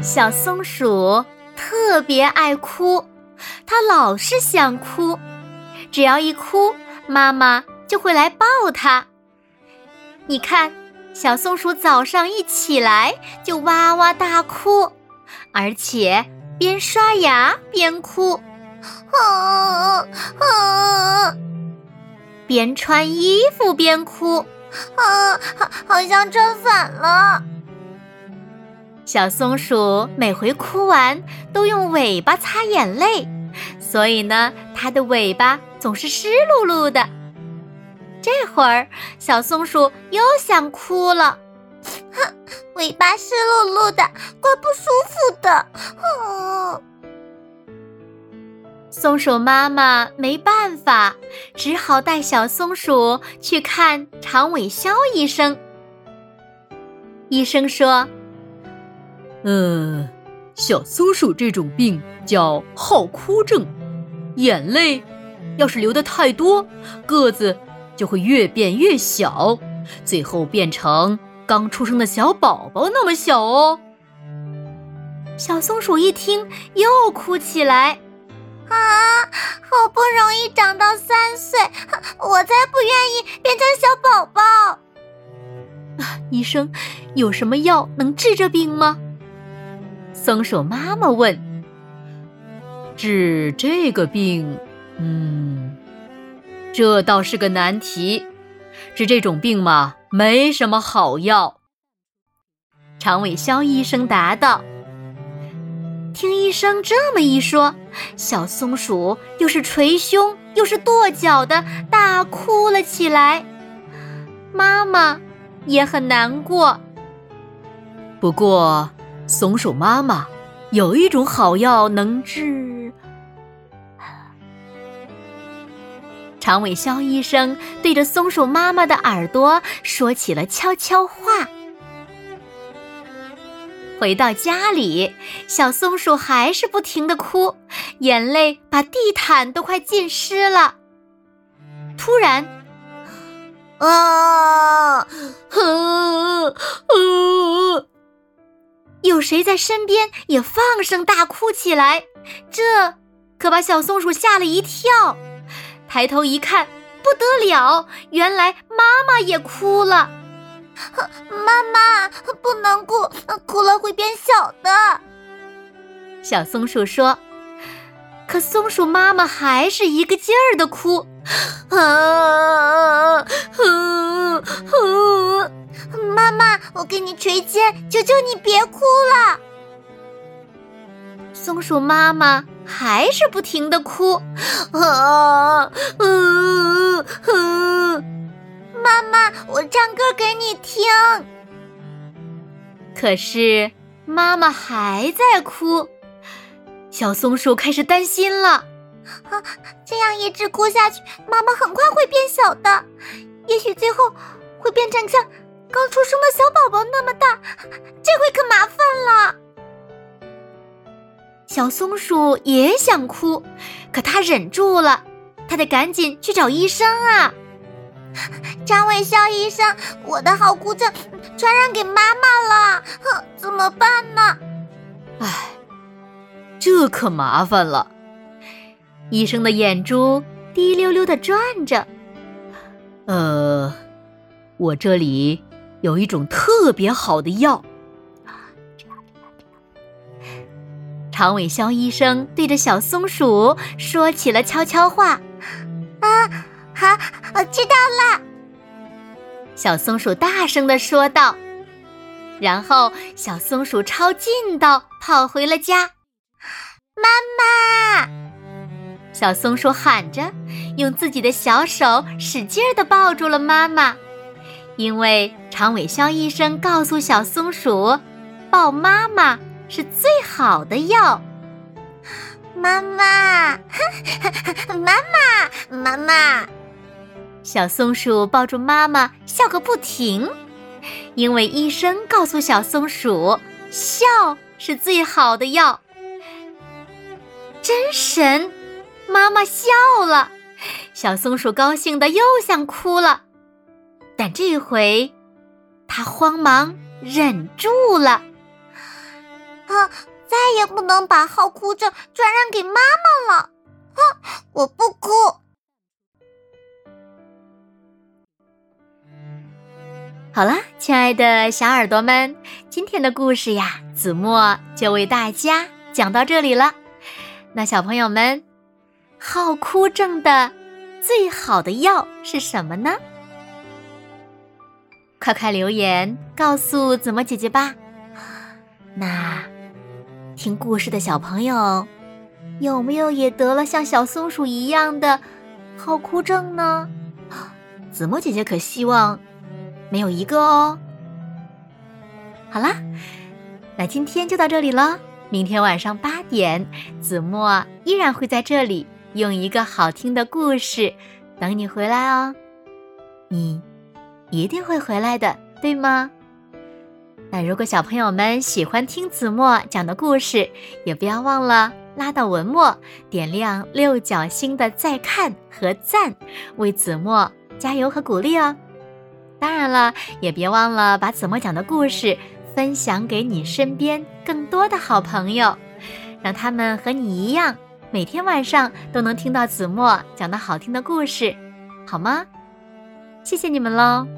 小松鼠特别爱哭，它老是想哭，只要一哭，妈妈就会来抱它。你看，小松鼠早上一起来就哇哇大哭，而且边刷牙边哭，啊啊！边穿衣服边哭，啊，好，好像穿反了。小松鼠每回哭完都用尾巴擦眼泪，所以呢，它的尾巴总是湿漉漉的。这会儿，小松鼠又想哭了，哼，尾巴湿漉漉的，怪不舒服的。嗯，松鼠妈妈没办法，只好带小松鼠去看长尾肖医生。医生说。呃，小松鼠这种病叫好哭症，眼泪要是流的太多，个子就会越变越小，最后变成刚出生的小宝宝那么小哦。小松鼠一听又哭起来，啊，好不容易长到三岁，我才不愿意变成小宝宝。啊，医生，有什么药能治这病吗？松鼠妈妈问：“治这个病，嗯，这倒是个难题。治这种病嘛，没什么好药。”长尾肖医生答道。听医生这么一说，小松鼠又是捶胸又是跺脚的大哭了起来。妈妈也很难过。不过。松鼠妈妈有一种好药能治。长尾肖医生对着松鼠妈妈的耳朵说起了悄悄话。回到家里，小松鼠还是不停的哭，眼泪把地毯都快浸湿了。突然，啊，哼，啊！有谁在身边也放声大哭起来？这可把小松鼠吓了一跳。抬头一看，不得了，原来妈妈也哭了。妈妈不能哭，哭了会变小的。小松鼠说。可松鼠妈妈还是一个劲儿的哭。啊！妈妈，我给你捶肩，求求你别哭了。松鼠妈妈还是不停的哭。啊！嗯嗯，妈妈，我唱歌给你听。可是妈妈还在哭，小松鼠开始担心了。啊，这样一直哭下去，妈妈很快会变小的，也许最后会变成像……刚出生的小宝宝那么大，这回可麻烦了。小松鼠也想哭，可它忍住了，它得赶紧去找医生啊！张伟肖医生，我的好哭症传染给妈妈了，怎么办呢？唉，这可麻烦了。医生的眼珠滴溜溜的转着，呃，我这里。有一种特别好的药。长尾肖医生对着小松鼠说起了悄悄话：“啊，好，我知道了。”小松鼠大声的说道。然后，小松鼠抄近道跑回了家。妈妈！小松鼠喊着，用自己的小手使劲的抱住了妈妈。因为长尾肖医生告诉小松鼠，抱妈妈是最好的药。妈妈，妈妈，妈妈！小松鼠抱住妈妈，笑个不停，因为医生告诉小松鼠，笑是最好的药。真神，妈妈笑了，小松鼠高兴的又想哭了，但这回，他慌忙忍住了。啊！再也不能把好哭症转让给妈妈了。哼，我不哭。好了，亲爱的小耳朵们，今天的故事呀，子墨就为大家讲到这里了。那小朋友们，好哭症的最好的药是什么呢？快快留言告诉子墨姐姐吧。那。听故事的小朋友，有没有也得了像小松鼠一样的好哭症呢？子墨姐姐可希望没有一个哦。好啦，那今天就到这里了。明天晚上八点，子墨依然会在这里用一个好听的故事等你回来哦。你一定会回来的，对吗？那如果小朋友们喜欢听子墨讲的故事，也不要忘了拉到文末，点亮六角星的再看和赞，为子墨加油和鼓励哦。当然了，也别忘了把子墨讲的故事分享给你身边更多的好朋友，让他们和你一样，每天晚上都能听到子墨讲的好听的故事，好吗？谢谢你们喽。